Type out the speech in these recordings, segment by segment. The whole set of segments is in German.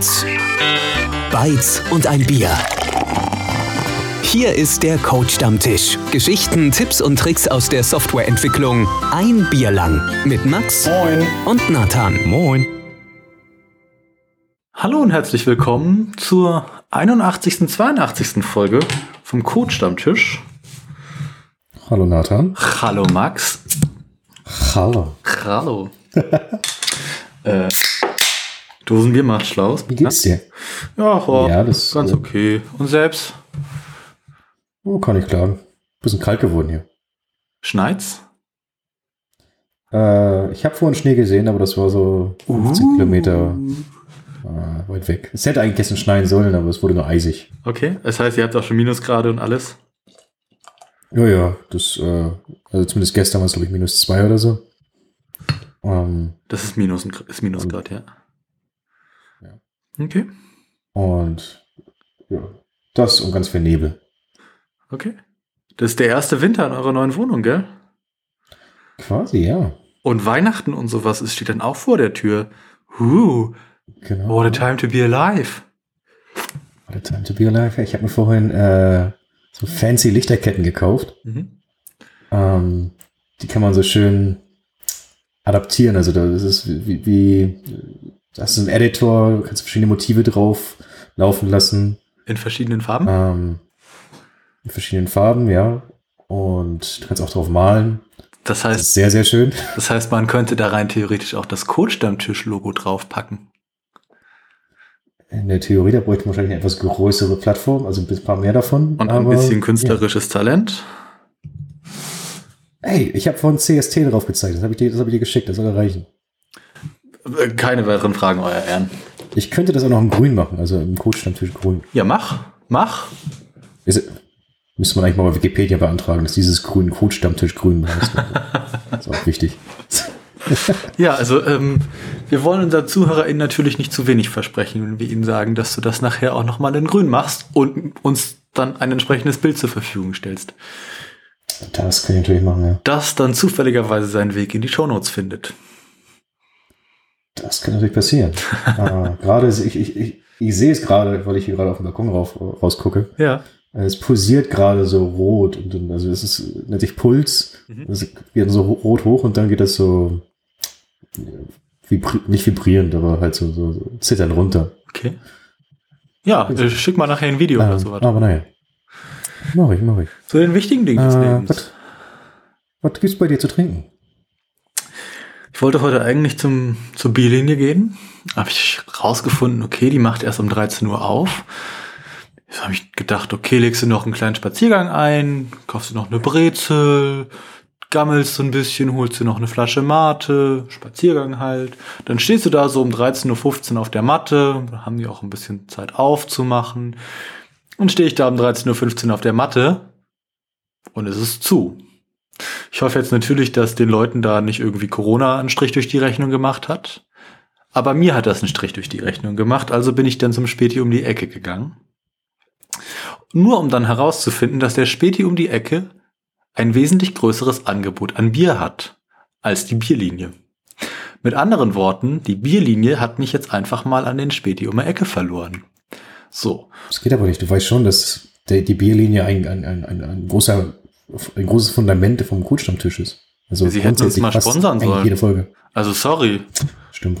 Bits. Bytes und ein Bier. Hier ist der Coach-Stammtisch. Geschichten, Tipps und Tricks aus der Softwareentwicklung. Ein Bier lang. Mit Max Moin. und Nathan. Moin. Hallo und herzlich willkommen zur 81. 82. Folge vom Coach-Stammtisch. Hallo Nathan. Hallo Max. Hallo. Hallo. äh, Dosenbier macht Schlaus. Wie geht's dir? Ja, oh, Ja, das- ganz okay. Und selbst? Oh, kann ich klagen. Bisschen kalt geworden hier. Schneit's? Äh, ich habe vorhin Schnee gesehen, aber das war so 15 Uh. Kilometer äh, weit weg. Es hätte eigentlich gestern schneien sollen, aber es wurde nur eisig. Okay, das heißt, ihr habt auch schon Minusgrade und alles? Ja, ja, das, äh, also zumindest gestern war es, glaube ich, minus zwei oder so. Ähm, Das ist Minus, ist Minusgrad, ja. Ja. Okay, und ja, das und ganz viel Nebel. okay. Das ist der erste Winter in eurer neuen Wohnung, gell? Quasi, ja. Und Weihnachten und sowas ist, steht dann auch vor der Tür. Uh, Genau. what a time to be alive. What a time to be alive. Ich habe mir vorhin äh, so fancy Lichterketten gekauft. Mhm. Ähm, die kann man so schön adaptieren. Also da ist es wie, wie da hast du einen Editor, du kannst verschiedene Motive drauf laufen lassen. In verschiedenen Farben? Ähm, in verschiedenen Farben, ja. Und du kannst auch drauf malen. Das Das ist heißt, sehr, sehr schön. das heißt, man könnte da rein theoretisch auch das Code-Stammtisch-Logo draufpacken. In der Theorie, da bräuchte man wahrscheinlich eine etwas größere Plattform, also ein paar mehr davon. Und ein aber, bisschen künstlerisches Talent. Ja. Hey, ich habe von CST drauf gezeigt. Das habe ich, dir- das hab ich dir geschickt. Das soll reichen. Keine weiteren Fragen, euer Ehren. Ich könnte das auch noch im Grün machen, also im Coach-Stammtisch grün. Ja, mach. Mach. Ist, müsste man eigentlich mal bei Wikipedia beantragen, dass dieses grün Coach-Stammtisch grün heißt. das ist auch wichtig. Ja, also ähm, wir wollen unseren ZuhörerInnen natürlich nicht zu wenig versprechen, wenn wir ihnen sagen, dass du das nachher auch nochmal in grün machst und uns dann ein entsprechendes Bild zur Verfügung stellst. Das kann ich natürlich machen, ja. Das dann zufälligerweise seinen Weg in die Shownotes findet. Das kann natürlich passieren. äh, gerade, ich, ich, ich, ich sehe es gerade, weil ich hier gerade auf dem Balkon rauf, rausgucke. Ja. Äh, Es pulsiert gerade so rot. Und, dann- also es ist, nennt sich Puls. Mhm. Es geht so rot hoch und dann geht das so, äh, vibri nicht vibrierend, aber halt so, so, so zittern runter. Okay. Ja, äh, schick mal nachher ein Video Äh, oder so weiter. aber naja. Mach ich, mach ich. Zu den wichtigen Dingen des Äh, Lebens. was, was gibt's bei dir zu trinken? Ich wollte heute eigentlich zum, zur Bierlinie gehen. Habe ich rausgefunden, okay, die macht erst um 13 Uhr auf. Jetzt habe ich gedacht, okay, legst du noch einen kleinen Spaziergang ein, kaufst du noch eine Brezel, gammelst so ein bisschen, holst du noch eine Flasche Mate, Spaziergang halt. Dann stehst du da so um 13.15 Uhr auf der Matte, haben die auch ein bisschen Zeit aufzumachen. Und stehe ich da um 13.15 Uhr auf der Matte und es ist zu. Ich hoffe jetzt natürlich, dass den Leuten da nicht irgendwie Corona einen Strich durch die Rechnung gemacht hat. Aber mir hat das einen Strich durch die Rechnung gemacht, also bin ich dann zum Späti um die Ecke gegangen. Nur um dann herauszufinden, dass der Späti um die Ecke ein wesentlich größeres Angebot an Bier hat als die Bierlinie. Mit anderen Worten, die Bierlinie hat mich jetzt einfach mal an den Späti um die Ecke verloren. So, Das geht aber nicht. Du weißt schon, dass die Bierlinie ein, ein, ein, ein, großer, ein großes Fundament vom Coach-Stammtisch ist. Also Sie hätten uns mal sponsern sollen. Jede Folge. also sorry, Stimmt.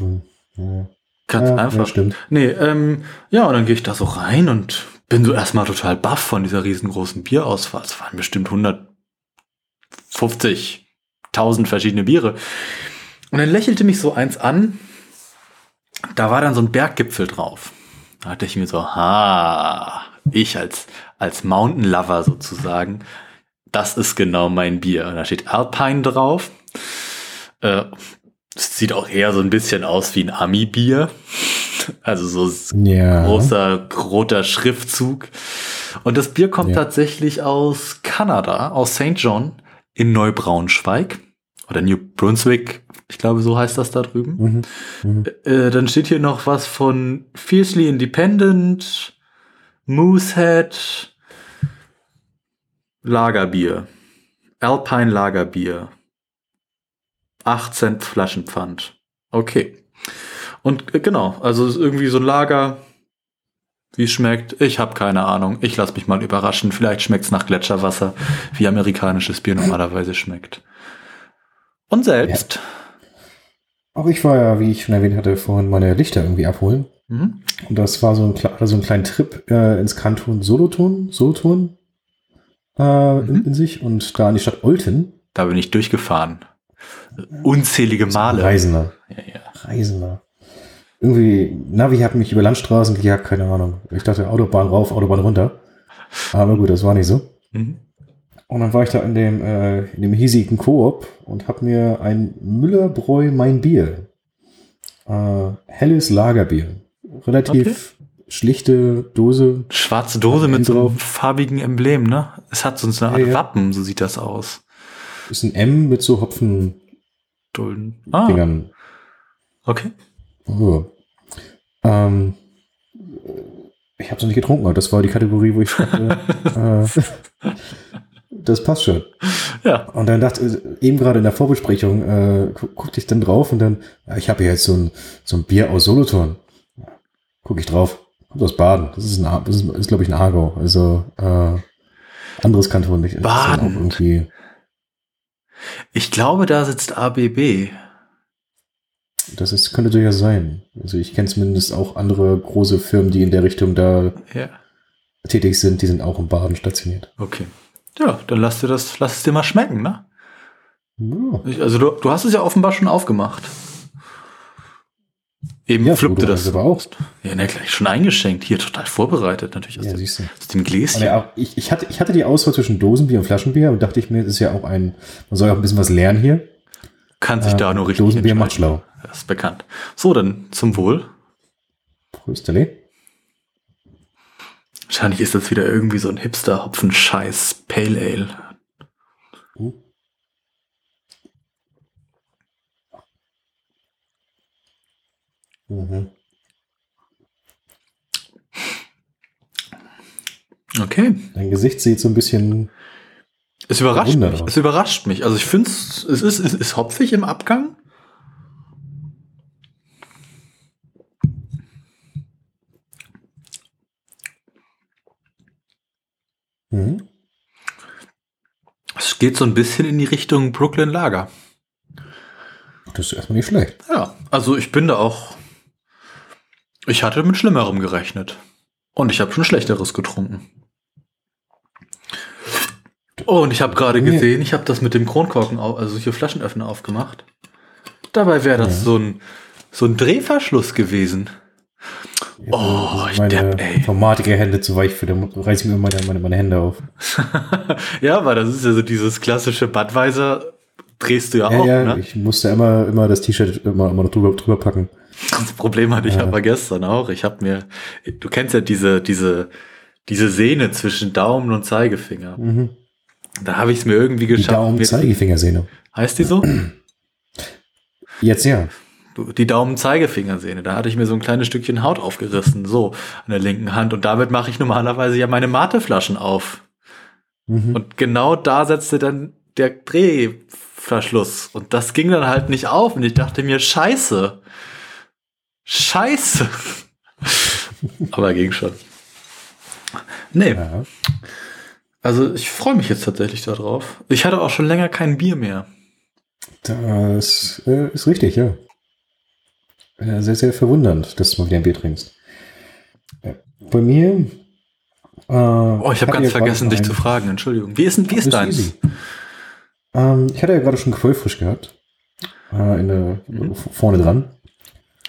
Ja. ganz Ja, einfach. ja, stimmt. Nee, ähm, ja, und dann gehe ich da so rein und bin so erstmal total baff von dieser riesengroßen Bierauswahl. Es waren bestimmt 150.000 verschiedene Biere. Und dann lächelte mich so eins an. Da war dann so ein Berggipfel drauf. Da dachte ich mir so, ha, ich als, als Mountain Lover sozusagen, das ist genau mein Bier. Und da steht Alpine drauf. Äh, es sieht auch eher so ein bisschen aus wie ein Ami-Bier. Also so Ja. großer roter Schriftzug. Und das Bier kommt Ja. tatsächlich aus Kanada, aus St. John in Neubraunschweig oder New Brunswick. Ich glaube, so heißt das da drüben. Mhm. Mhm. Äh, dann steht hier noch was von Fiercely Independent, Moosehead, Lagerbier, Alpine Lagerbier, 8 Cent Flaschenpfand. Okay. Und äh, genau, also ist irgendwie so ein Lager, wie es schmeckt. Ich habe keine Ahnung. Ich lasse mich mal überraschen. Vielleicht schmeckt es nach Gletscherwasser, wie amerikanisches Bier normalerweise schmeckt. Und selbst. Auch ich war ja, wie ich schon erwähnt hatte, vorhin meine Lichter irgendwie abholen. Mhm. Und das war so ein, so ein kleiner Trip äh, ins Kanton Solothurn, Solothurn äh, in, Mhm. in sich und da in die Stadt Olten. Da bin ich durchgefahren. Unzählige Male. Reisender. Ja, ja. Reisender. Irgendwie, Navi hat mich über Landstraßen gejagt, keine Ahnung. Ich dachte, Autobahn rauf, Autobahn runter. Aber gut, das war nicht so. Mhm. Und dann war ich da in dem, äh, in dem hiesigen Koop und habe mir ein Müllerbräu Mein Bier. Äh, helles Lagerbier. Relativ schlichte Dose. Schwarze Dose mit so einem farbigen Emblem, ne? Es hat so eine Art Ja. Wappen, so sieht das aus. Ist ein M mit so Hopfendingern. Dulden. Ah, okay. Oh. Ähm, ich habe es noch nicht getrunken, aber das war die Kategorie, wo ich dachte, äh, das passt schon. Ja. Und dann dachte eben gerade in der Vorbesprechung, äh, gu guckte ich dann drauf und dann, ich habe hier jetzt so ein, so ein Bier aus Solothurn. Gucke ich drauf. Kommt aus Baden. Das ist, ein, das ist, ist glaube ich, ein Aargau. Also äh, anderes Kanton nicht. Baden. Irgendwie, Ich glaube, da sitzt ABB. das ist, könnte durchaus sein. Also ich kenne zumindest auch andere große Firmen, die in der Richtung da Ja. tätig sind, die sind auch in Baden stationiert. Okay. Ja, dann lass dir das, lass es dir mal schmecken, ne? Ja. Ich, also du, du hast es ja offenbar schon aufgemacht. Eben Ja, fluppte Frodo das. es aber auch. Ja, ne, gleich schon eingeschenkt. Hier total vorbereitet, natürlich aus, Ja, dem, aus dem Gläschen. Ja, ich, ich, hatte, ich hatte die Auswahl zwischen Dosenbier und Flaschenbier und dachte ich mir, das ist ja auch ein, man soll ja auch ein bisschen was lernen hier. Kann sich Äh, da nur richtig Dosenbier macht schlau. Das ist bekannt. So, dann zum Wohl. Prösterle. Wahrscheinlich ist das wieder irgendwie so ein Hipster-Hopfen-Scheiß Pale Ale. Uh. Mhm. Okay. Dein Gesicht sieht so ein bisschen. Es überrascht mich. aus. Es überrascht mich. Also ich finde es ist, es ist hopfig im Abgang. Mhm. Es geht so ein bisschen in die Richtung Brooklyn Lager. Das ist erstmal nicht schlecht. Ja, also ich bin da auch. Ich hatte mit Schlimmerem gerechnet. Und ich habe schon Schlechteres getrunken. Oh, und ich habe gerade Nee. gesehen, ich habe das mit dem Kronkorken, also hier Flaschenöffner aufgemacht. Dabei wäre das Ja. so ein so ein Drehverschluss gewesen. Ja, Oh, ich meine Depp. Informatiker-Hände zu weich für, da reiße ich mir immer meine, meine, Hände auf. ja, aber das ist ja so dieses klassische Budweiser drehst du ja, Ja, auch, ja, ne? ich musste immer, immer das T-Shirt immer, immer noch drüber, drüber packen. Das Problem hatte ich Ja. aber gestern auch. Ich habe mir, du kennst ja diese, diese, diese Sehne zwischen Daumen und Zeigefinger. Mhm. Da habe ich es mir irgendwie Die geschafft. mir- Daumen-Zeigefingersehne. heißt die so? Jetzt ja. Die Daumen-Zeigefingersehne. Da hatte ich mir so ein kleines Stückchen Haut aufgerissen, so an der linken Hand. Und damit mache ich normalerweise ja meine Mateflaschen auf. Mhm. Und genau da setzte dann der Drehverschluss. Und das ging dann halt nicht auf. Und ich dachte mir, scheiße. Scheiße. Aber ging schon. Nee, ja. also ich freue mich jetzt tatsächlich darauf. Ich hatte auch schon länger kein Bier mehr. Das äh, ist richtig, ja. Äh, Sehr, sehr verwundernd, dass du mal wieder ein Bier trinkst. Äh, Bei mir. Äh, Oh, ich habe ganz vergessen, dich zu fragen. Entschuldigung. Wie ist denn, wie ist deins? Ähm, ich hatte ja gerade schon Quellfrisch gehabt. Äh, in der, Mhm. Vorne dran.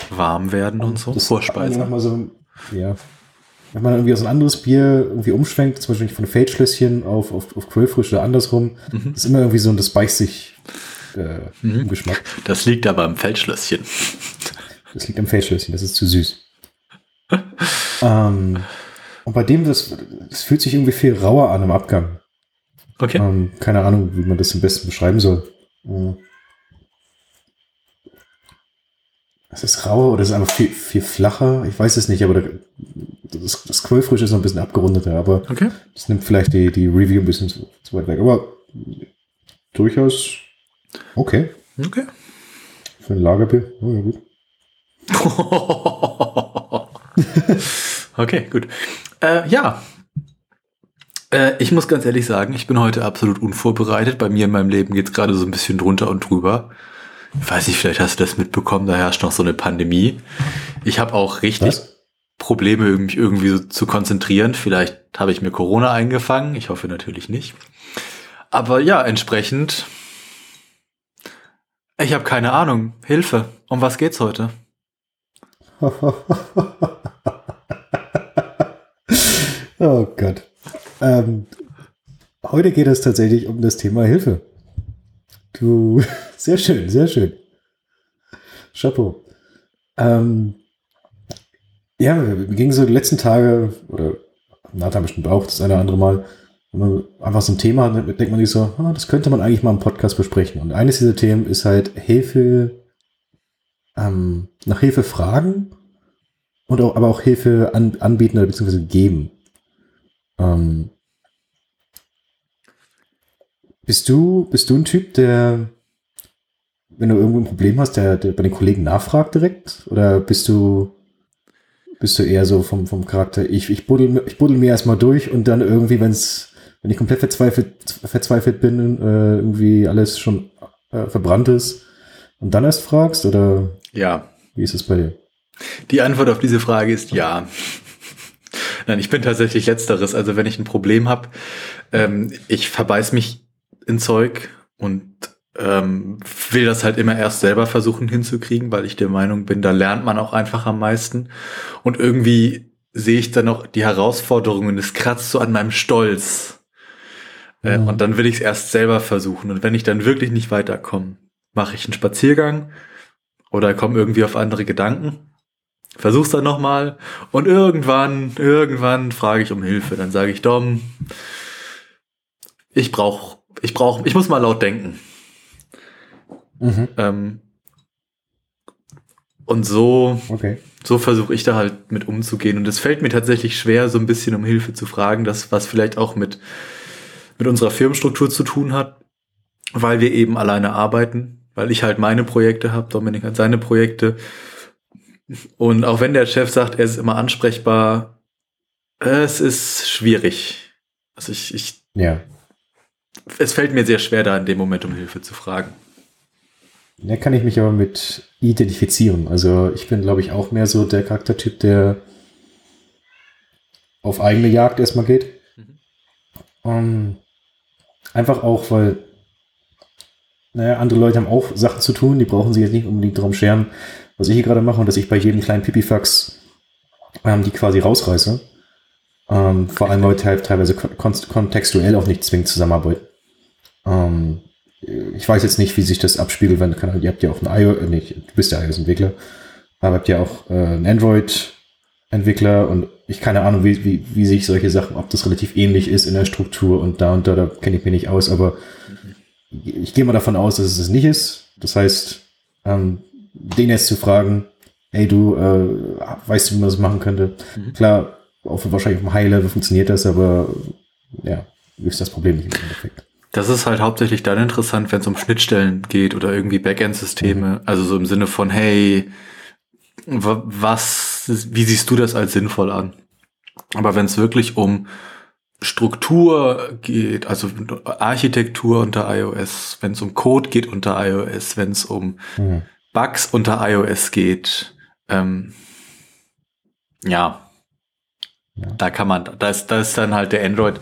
Warm werden und so. Das Vorspeise. Noch mal so, ja. Wenn man irgendwie aus ein anderes Bier irgendwie umschwenkt, zum Beispiel von Feldschlösschen auf, auf, auf Quellfrisch oder andersrum, Mhm. ist immer irgendwie so ein, das beißt sich äh, Mhm. im Geschmack. Das liegt aber im Feldschlösschen. Das liegt am Feldschlösschen, das ist zu süß. ähm, und bei dem, das, das fühlt sich irgendwie viel rauer an im Abgang. Okay. Ähm, keine Ahnung, wie man das am besten beschreiben soll. Äh, Es ist rauer oder es ist einfach viel, viel flacher. Ich weiß es nicht, aber da, das, das Quellfrisch ist noch ein bisschen abgerundeter, aber Okay. das nimmt vielleicht die, die Review ein bisschen zu, zu weit weg. Aber durchaus okay Okay. für ein Lagerbier. Oh, ja, gut. okay, gut. Äh, ja. Äh, ich muss ganz ehrlich sagen, ich bin heute absolut unvorbereitet. Bei mir in meinem Leben geht es gerade so ein bisschen drunter und drüber. Ich weiß nicht, vielleicht hast du das mitbekommen, da herrscht noch so eine Pandemie. Ich habe auch richtig Was? Probleme, mich irgendwie so zu konzentrieren. Vielleicht habe ich mir Corona eingefangen. Ich hoffe natürlich nicht. Aber ja, entsprechend. Ich habe keine Ahnung. Hilfe. Um was geht's heute? oh Gott. Ähm, heute geht es tatsächlich um das Thema Hilfe. Du, sehr schön, sehr schön. Chapeau. Ähm, ja, wir gingen so die letzten Tage, oder Nathan bestimmt auch das eine oder andere Mal, wenn man einfach so ein Thema hat, denkt man sich so, ah, das könnte man eigentlich mal im Podcast besprechen. Und eines dieser Themen ist halt Hilfe, ähm, nach Hilfe fragen und auch, aber auch Hilfe an, anbieten oder beziehungsweise geben. Ähm, bist du, bist du ein Typ, der, wenn du irgendwo ein Problem hast, der, der bei den Kollegen nachfragt direkt? Oder bist du bist du eher so vom, vom Charakter, ich, ich, buddel, ich buddel mir erstmal durch und dann irgendwie, wenn's, wenn ich komplett verzweifelt, verzweifelt bin, äh, irgendwie alles schon äh, verbrannt ist und dann erst fragst? Oder ja. wie ist es bei dir? Die Antwort auf diese Frage ist ja. Nein, ich bin tatsächlich letzteres. Also wenn ich ein Problem habe, ähm, ich verbeiß mich in Zeug und ähm, will das halt immer erst selber versuchen hinzukriegen, weil ich der Meinung bin, da lernt man auch einfach am meisten. Und irgendwie sehe ich dann noch die Herausforderungen, es kratzt so an meinem Stolz. Äh, mhm. Und dann will ich es erst selber versuchen. Und wenn ich dann wirklich nicht weiterkomme, mache ich einen Spaziergang oder komme irgendwie auf andere Gedanken. Versuch's dann nochmal und irgendwann, irgendwann frage ich um Hilfe. Dann sage ich, Dom, ich brauch, ich brauch, ich muss mal laut denken. Mhm. Ähm, und so, okay. so versuche ich da halt mit umzugehen. Und es fällt mir tatsächlich schwer, so ein bisschen um Hilfe zu fragen, das, was vielleicht auch mit, mit unserer Firmenstruktur zu tun hat, weil wir eben alleine arbeiten, weil ich halt meine Projekte habe, Dominik hat seine Projekte. Und auch wenn der Chef sagt, er ist immer ansprechbar, es ist schwierig. Also ich, ich ja. Es fällt mir sehr schwer, da in dem Moment um Hilfe zu fragen. Da kann ich mich aber mit identifizieren. Also ich bin, glaube ich, auch mehr so der Charaktertyp, der auf eigene Jagd erstmal geht. Mhm. Um, ähm, einfach auch, weil naja, andere Leute haben auch Sachen zu tun, die brauchen sich jetzt nicht unbedingt darum scheren, was ich hier gerade mache und dass ich bei jedem kleinen Pipifax ähm, die quasi rausreiße. Ähm, vor allem Leute halt teilweise kon kontextuell auch nicht zwingend zusammenarbeiten. Ähm, ich weiß jetzt nicht, wie sich das abspiegelt, wenn ihr habt ja auch einen iOS, äh, nee, du bist ja iOS-Entwickler, aber habt ja auch äh, einen Android-Entwickler und ich keine Ahnung, wie, wie, wie sich solche Sachen, ob das relativ ähnlich ist in der Struktur und da und da, da kenne ich mich nicht aus, aber ich gehe mal davon aus, dass es das nicht ist. Das heißt, ähm, den jetzt zu fragen, hey du, äh, weißt du, wie man das machen könnte? Mhm. Klar, auf, wahrscheinlich auf dem High-Level funktioniert das, aber ja, ist das Problem nicht im Endeffekt. Das ist halt hauptsächlich dann interessant, wenn es um Schnittstellen geht oder irgendwie Backend-Systeme. Mhm. Also so im Sinne von, hey, was, wie siehst du das als sinnvoll an? Aber wenn es wirklich um Struktur geht, also Architektur unter iOS, wenn es um Code geht unter iOS, wenn es um mhm. Bugs unter iOS geht, ähm, ja, ja, da kann man, da ist, da ist dann halt der Android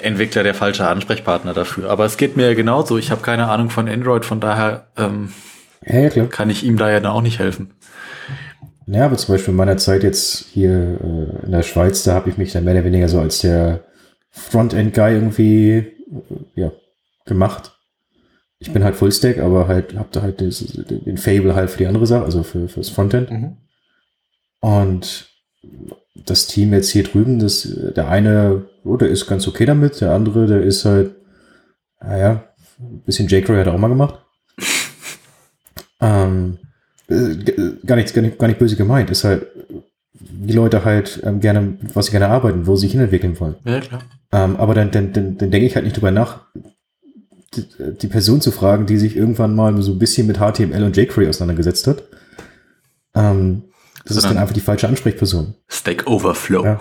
Entwickler der falsche Ansprechpartner dafür. Aber es geht mir ja genauso. Ich habe keine Ahnung von Android, von daher ähm, ja, ja, kann ich ihm da ja dann auch nicht helfen. Ja, aber zum Beispiel in meiner Zeit jetzt hier äh, in der Schweiz, da habe ich mich dann mehr oder weniger so als der Frontend-Guy irgendwie äh, ja, gemacht. Ich bin halt Fullstack, aber halt habe da halt das, den Fable halt für die andere Sache, also für fürs Frontend. Mhm. Und das Team jetzt hier drüben, das, der eine, oh, der ist ganz okay damit, der andere, der ist halt, naja, ein bisschen jQuery hat er auch mal gemacht. ähm, äh, gar nichts, gar nicht, gar nicht böse gemeint, ist halt, die Leute halt ähm, gerne, was sie gerne arbeiten, wo sie sich hinentwickeln wollen. Ja, klar. Ähm, aber dann, dann, dann, dann denke ich halt nicht drüber nach, die, die, Person zu fragen, die sich irgendwann mal so ein bisschen mit HTML und jQuery auseinandergesetzt hat Ähm, das ist dann einfach die falsche Ansprechperson. Stack Overflow. Ja.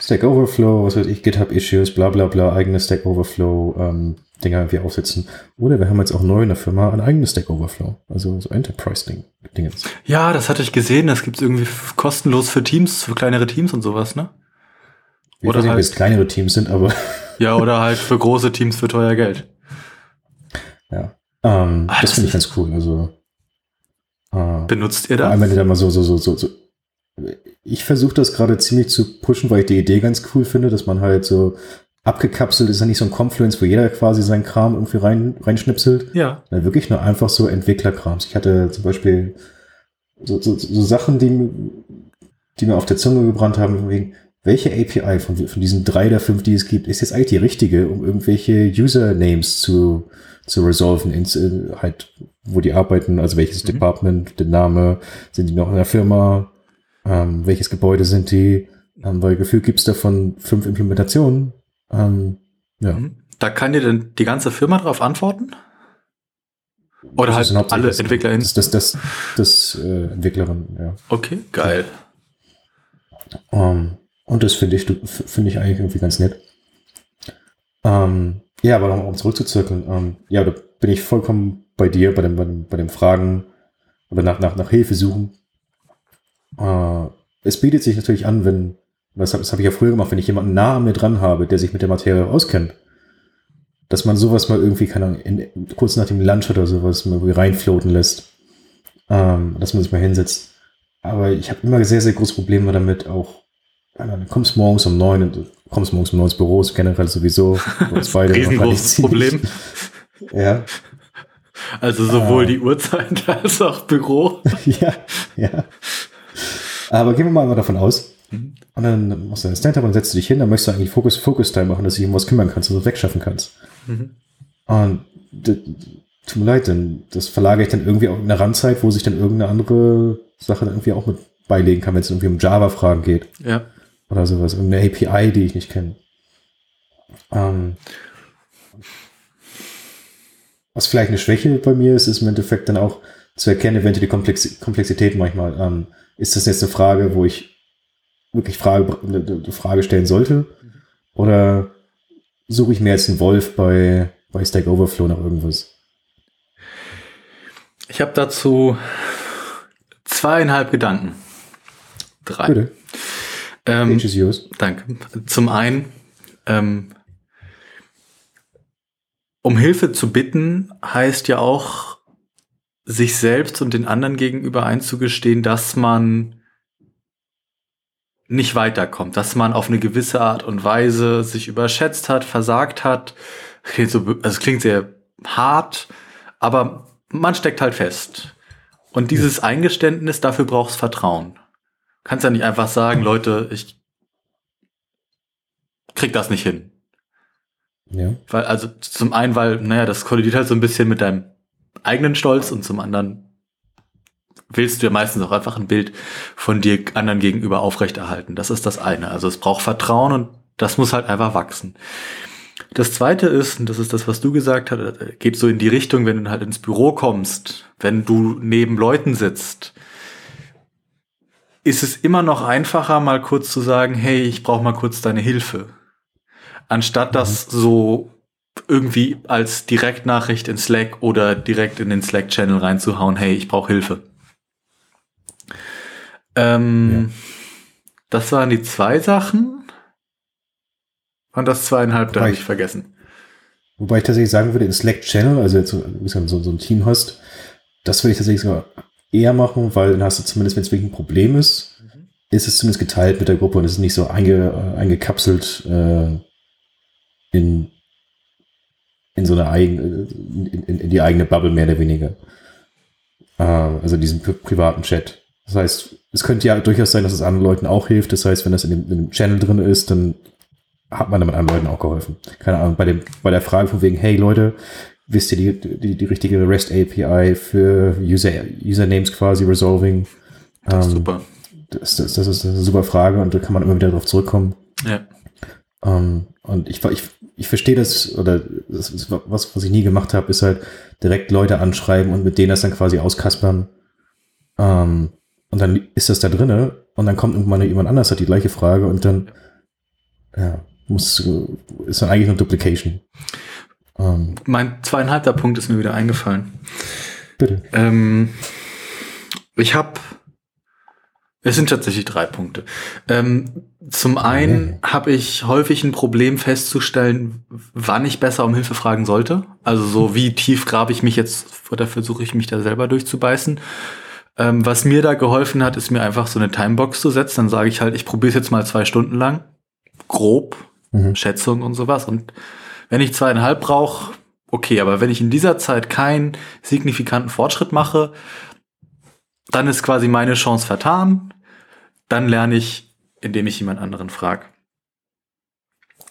Stack Overflow, was weiß ich, GitHub Issues, bla bla bla, eigene Stack Overflow ähm, irgendwie aufsetzen. Oder wir haben jetzt auch neu in der Firma ein eigenes Stack Overflow. Also so Enterprise-Ding. Ja, das hatte ich gesehen. Das gibt's irgendwie f- kostenlos für Teams, für kleinere Teams und sowas, ne? Ich Oder weiß nicht, ob halt- es kleinere Teams sind, aber Ja, oder halt für große Teams für teuer Geld. ja. Ähm, Ah, das das finde ich ganz cool. Also Benutzt ihr das? wenn du da mal so, so, so, so, so. Ich versuche das gerade ziemlich zu pushen, weil ich die Idee ganz cool finde, dass man halt so abgekapselt ist, ja nicht so ein Confluence, wo jeder quasi seinen Kram irgendwie rein, reinschnipselt. Ja. Ja, wirklich nur einfach so Entwicklerkrams. Ich hatte zum Beispiel so, so, so Sachen, die, mir- die mir auf der Zunge gebrannt haben, wegen, welche API von, von diesen drei der fünf, die es gibt, ist jetzt eigentlich die richtige, um irgendwelche Usernames zu, zu resolven, ins, äh, halt, wo die arbeiten, also welches Mhm. Department, der Name, sind die noch in der Firma, ähm, welches Gebäude sind die, ähm, weil gefühlt gibt's davon fünf Implementationen. Ähm, ja. Mhm. Da kann dir denn die ganze Firma drauf antworten? Oder Das halt alle EntwicklerInnen? Das, das, das, das äh, Entwicklerin, ja. Okay, geil. Ähm, und das finde ich, finde ich eigentlich irgendwie ganz nett. Ähm, ja, aber um, um zurückzuzirkeln, ähm, ja, da bin ich vollkommen bei dir, bei dem, bei dem, Fragen oder nach, nach, nach Hilfe suchen. Äh, es bietet sich natürlich an, wenn, das habe hab ich ja früher gemacht, wenn ich jemanden nah an mir dran habe, der sich mit der Materie auskennt, dass man sowas mal irgendwie, keine Ahnung, kurz nach dem Lunch oder sowas mal irgendwie reinfloaten lässt. Ähm, dass man sich mal hinsetzt. Aber ich habe immer sehr, sehr große Probleme damit, auch, du kommst morgens um neun, und du kommst morgens um neun ins Büro, ist generell sowieso, beide Riesengroßes Problem. Ja, Also sowohl Ah. die Uhrzeit als auch Büro. ja, ja. Aber gehen wir mal davon aus. Mhm. Und dann machst du dein Stand-up und setzt du dich hin, dann möchtest du eigentlich Focus, Focus Time machen, dass du dich um was kümmern kannst und was wegschaffen kannst. Mhm. Und tut mir leid, denn das verlagere ich dann irgendwie auch in eine Randzeit, wo sich dann irgendeine andere Sache dann irgendwie auch mit beilegen kann, wenn es irgendwie um Java-Fragen geht Ja. Oder sowas, irgendeine API, die ich nicht kenne. Ähm, was vielleicht eine Schwäche bei mir ist, ist im Endeffekt dann auch zu erkennen, eventuell die Komplex Komplexität manchmal. Ähm, ist das jetzt eine Frage, wo ich wirklich Frage, eine, eine Frage stellen sollte? Oder suche ich mir jetzt einen Wolf bei, bei Stack Overflow nach irgendwas? Ich habe dazu zweieinhalb Gedanken. Drei. Bitte. Ähm, yours. Danke. Zum einen, ähm, um Hilfe zu bitten, heißt ja auch, sich selbst und den anderen gegenüber einzugestehen, dass man nicht weiterkommt, dass man auf eine gewisse Art und Weise sich überschätzt hat, versagt hat. Klingt so, also es klingt sehr hart, aber man steckt halt fest. Und dieses Eingeständnis, dafür brauchst Vertrauen. Kannst ja nicht einfach sagen, Leute, ich krieg das nicht hin. Ja. Weil, also zum einen, weil, naja, das kollidiert halt so ein bisschen mit deinem eigenen Stolz und zum anderen willst du ja meistens auch einfach ein Bild von dir anderen gegenüber aufrechterhalten. Das ist das eine. Also es braucht Vertrauen und das muss halt einfach wachsen. Das zweite ist, und das ist das, was du gesagt hast, geht so in die Richtung, wenn du halt ins Büro kommst, wenn du neben Leuten sitzt, ist es immer noch einfacher, mal kurz zu sagen, hey, ich brauche mal kurz deine Hilfe. Anstatt das so irgendwie als Direktnachricht in Slack oder direkt in den Slack-Channel reinzuhauen, hey, ich brauche Hilfe. Ähm, Das waren die zwei Sachen. Und das zweieinhalb, da habe ich- ich vergessen. Wobei ich tatsächlich sagen würde, in Slack-Channel, also jetzt so, so, so ein Team hast, das würde ich tatsächlich sogar eher machen, weil dann hast du zumindest, wenn es wirklich ein Problem ist, ist es zumindest geteilt mit der Gruppe und es ist nicht so einge, äh, eingekapselt äh, in, in so eine eigene, in, in, in die eigene Bubble mehr oder weniger. Äh, also diesen pri privaten Chat. Das heißt, es könnte ja durchaus sein, dass es anderen Leuten auch hilft. Das heißt, wenn das in dem, in dem Channel drin ist, dann hat man damit anderen Leuten auch geholfen. Keine Ahnung, bei, dem, bei der Frage von wegen, hey Leute, wisst ihr die, die, die richtige REST API für User, Usernames quasi resolving? Ähm, Super. Das, das, das ist eine super Frage und da kann man immer wieder darauf zurückkommen. Ja. Ähm, und ich, ich, ich verstehe das, oder das ist was, was ich nie gemacht habe, ist halt direkt Leute anschreiben und mit denen das dann quasi auskaspern. Ähm, und dann ist das da drinne und dann kommt irgendwann jemand anders, hat die gleiche Frage und dann ja, muss, ist dann eigentlich eine Duplication. Ähm, mein zweieinhalbter Punkt ist mir wieder eingefallen. Bitte. Ähm, ich habe, es sind tatsächlich drei Punkte. Ähm, zum einen okay. habe ich häufig ein Problem festzustellen, wann ich besser um Hilfe fragen sollte. Also so wie tief grabe ich mich jetzt oder versuche ich mich da selber durchzubeißen. Ähm, was mir da geholfen hat, ist mir einfach so eine Timebox zu setzen. Dann sage ich halt, ich probiere es jetzt mal zwei Stunden lang. Grob, mhm. Schätzung und sowas. Und wenn ich zweieinhalb brauche, okay, aber wenn ich in dieser Zeit keinen signifikanten Fortschritt mache, dann ist quasi meine Chance vertan. Dann lerne ich, indem ich jemand anderen frage.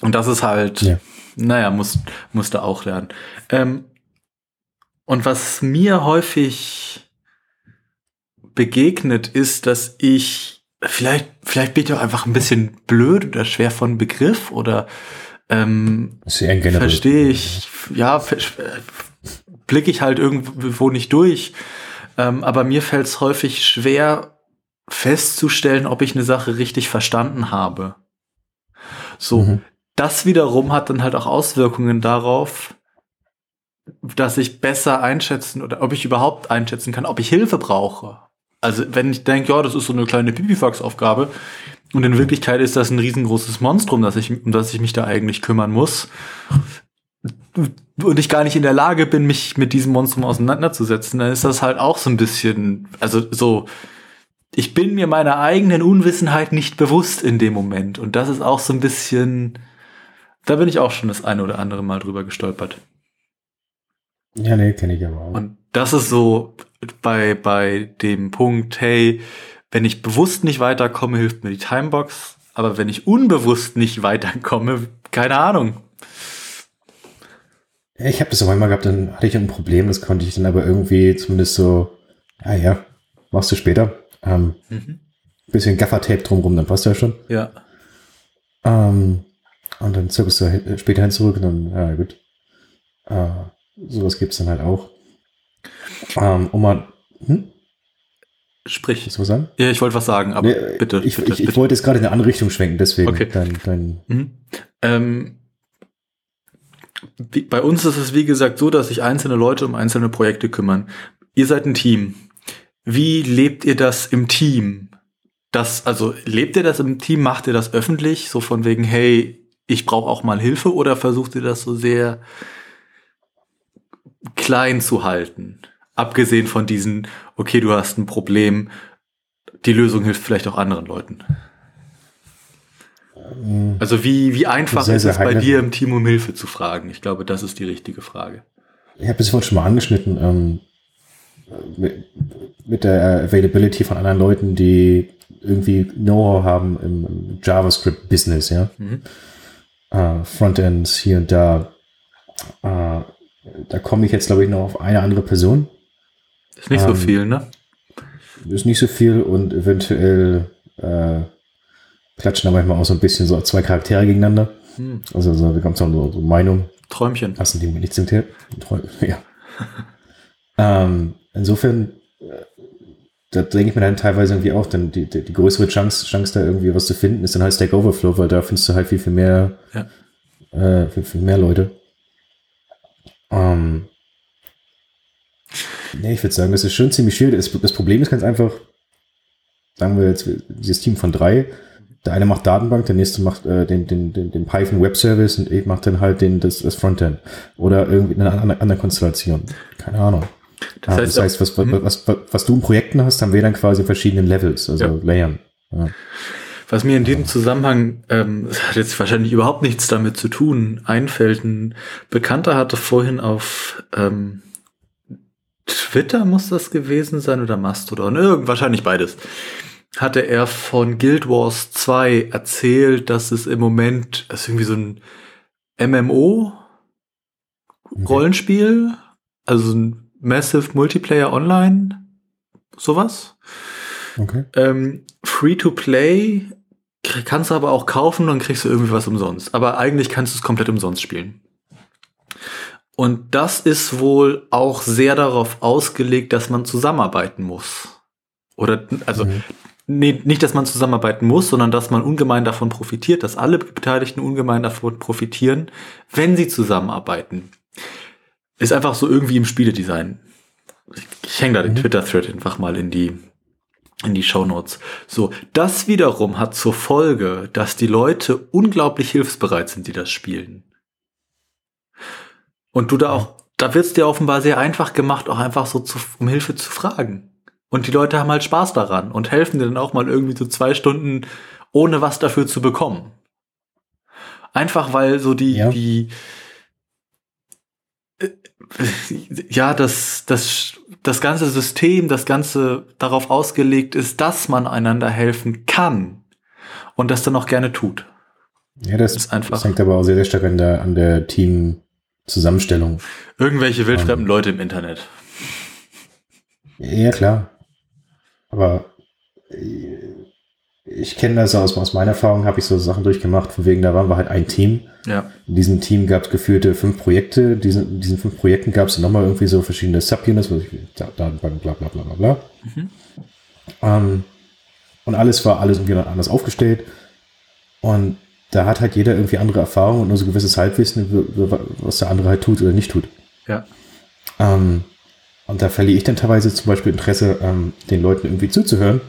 Und das ist halt, ja. naja, muss, musste auch lernen. Ähm, und was mir häufig begegnet, ist, dass ich vielleicht, vielleicht bin ich auch einfach ein bisschen blöd oder schwer von Begriff oder ähm, verstehe ich, ja, blicke ich halt irgendwo nicht durch. Ähm, aber mir fällt es häufig schwer festzustellen, ob ich eine Sache richtig verstanden habe. So, mhm. das wiederum hat dann halt auch Auswirkungen darauf, dass ich besser einschätzen oder ob ich überhaupt einschätzen kann, ob ich Hilfe brauche. Also wenn ich denke, ja, das ist so eine kleine Pipifax-Aufgabe und in Wirklichkeit ist das ein riesengroßes Monstrum, dass ich, um das ich mich da eigentlich kümmern muss und ich gar nicht in der Lage bin, mich mit diesem Monstrum auseinanderzusetzen, dann ist das halt auch so ein bisschen, also so, ich bin mir meiner eigenen Unwissenheit nicht bewusst in dem Moment und das ist auch so ein bisschen, da bin ich auch schon das eine oder andere Mal drüber gestolpert. Ja, nee, kenne ich aber auch. Und das ist so, bei, bei dem Punkt, hey, wenn ich bewusst nicht weiterkomme, hilft mir die Timebox. Aber wenn ich unbewusst nicht weiterkomme, keine Ahnung. Ich habe das auch einmal gehabt, dann hatte ich ein Problem, das konnte ich dann aber irgendwie zumindest so, ja, ja, machst du später. Ähm, mhm. Bisschen Gaffertape drumrum, dann passt ja schon. Ja. Ähm, und dann zirkelst du später hin zurück und dann, ja gut. Äh, sowas gibt's dann halt auch. Ähm, um mal, hm? Sprich. Was sagen? Ja, ich wollte was sagen, aber nee, bitte. Ich, bitte, ich, ich wollte jetzt gerade in eine andere Richtung schwenken, deswegen. Okay. Dein, dein mhm. ähm, wie, bei uns ist es wie gesagt so, dass sich einzelne Leute um einzelne Projekte kümmern. Ihr seid ein Team. Wie lebt ihr das im Team? Das, also lebt ihr das im Team? Macht ihr das öffentlich? So von wegen, hey, ich brauche auch mal Hilfe oder versucht ihr das so sehr klein zu halten? Abgesehen von diesen, okay, du hast ein Problem, die Lösung hilft vielleicht auch anderen Leuten. Ähm, also wie, wie einfach sehr, ist es bei dir im Team um Hilfe zu fragen? Ich glaube, das ist die richtige Frage. Ich habe es vorhin schon mal angeschnitten, ähm, mit, mit, der Availability von anderen Leuten, die irgendwie Know-how haben im JavaScript-Business, ja. Mhm. Uh, Frontends hier und da. Uh, da komme ich jetzt, glaube ich, noch auf eine andere Person. Ist nicht ähm, so viel, ne? Ist nicht so viel und eventuell äh, klatschen da manchmal auch so ein bisschen so zwei Charaktere gegeneinander. Hm. Also so, da kommt so, so Meinung. Träumchen. Lassen die nichts im Tipp. Ja. ähm, insofern, äh, da denke ich mir dann teilweise irgendwie auch, dann die, die, die, größere Chance, Chance da irgendwie was zu finden, ist dann halt Stack Overflow, weil da findest du halt viel, viel mehr, ja. äh, viel, viel mehr Leute. Ähm, Nee, ich würde sagen, das ist schon ziemlich schwierig. Das, das, Problem ist ganz einfach, sagen wir jetzt, dieses Team von drei, der eine macht Datenbank, der nächste macht äh, den, den, den, den Python Web Service und ich mache dann halt den, das, das Frontend. Oder irgendwie eine andere, andere Konstellation. Keine Ahnung. Das heißt, das heißt was, was, hm? was, was, was, du in Projekten hast, haben wir dann quasi in verschiedenen Levels, also ja. Layern. Ja. Was mir in diesem Zusammenhang, ähm, das hat jetzt wahrscheinlich überhaupt nichts damit zu tun, einfällt, ein Bekannter hatte vorhin auf ähm, Twitter muss das gewesen sein oder Mastodon, irgend wahrscheinlich beides. Hatte er von Guild Wars 2 erzählt, dass es im Moment ist irgendwie so ein MMO Rollenspiel, also ein Massive Multiplayer Online, sowas. Okay. Ähm, Free to Play kannst du aber auch kaufen, dann kriegst du irgendwie was umsonst. Aber eigentlich kannst du es komplett umsonst spielen. Und das ist wohl auch sehr darauf ausgelegt, dass man zusammenarbeiten muss. Oder, also, nee, nicht, dass man zusammenarbeiten muss, sondern dass man ungemein davon profitiert, dass alle Beteiligten ungemein davon profitieren, wenn sie zusammenarbeiten. Ist einfach so irgendwie im Spieledesign. Ich, ich hänge da den Twitter-Thread einfach mal in die, in die Show Notes. So, das wiederum hat zur Folge, dass die Leute unglaublich hilfsbereit sind, die das spielen. Und du da auch, da wird's dir offenbar sehr einfach gemacht, auch einfach so zu, um Hilfe zu fragen. Und die Leute haben halt Spaß daran und helfen dir dann auch mal irgendwie so zwei Stunden, ohne was dafür zu bekommen. Einfach weil so die, Ja. die, äh, ja, das, das, das ganze System, das ganze darauf ausgelegt ist, dass man einander helfen kann und das dann auch gerne tut. Ja, das, Ist einfach- das hängt aber auch sehr, sehr stark an der, an der Teamzusammenstellung. Irgendwelche wildfremden Leute im Internet. Ja, klar. Aber äh, ich kenne das aus, aus meiner Erfahrung, habe ich so Sachen durchgemacht, von wegen, da waren wir halt ein Team. Ja. In diesem Team gab es geführte fünf Projekte. Diesen, in diesen fünf Projekten gab es nochmal irgendwie so verschiedene Subunits, was ich, Datenbank, bla bla bla bla bla. Ähm, und alles war alles irgendwie anders aufgestellt. Und da hat halt jeder irgendwie andere Erfahrungen und nur so gewisses Halbwissen, was der andere halt tut oder nicht tut. Ja. Ähm, und da verliere ich dann teilweise zum Beispiel Interesse, ähm, den Leuten irgendwie zuzuhören,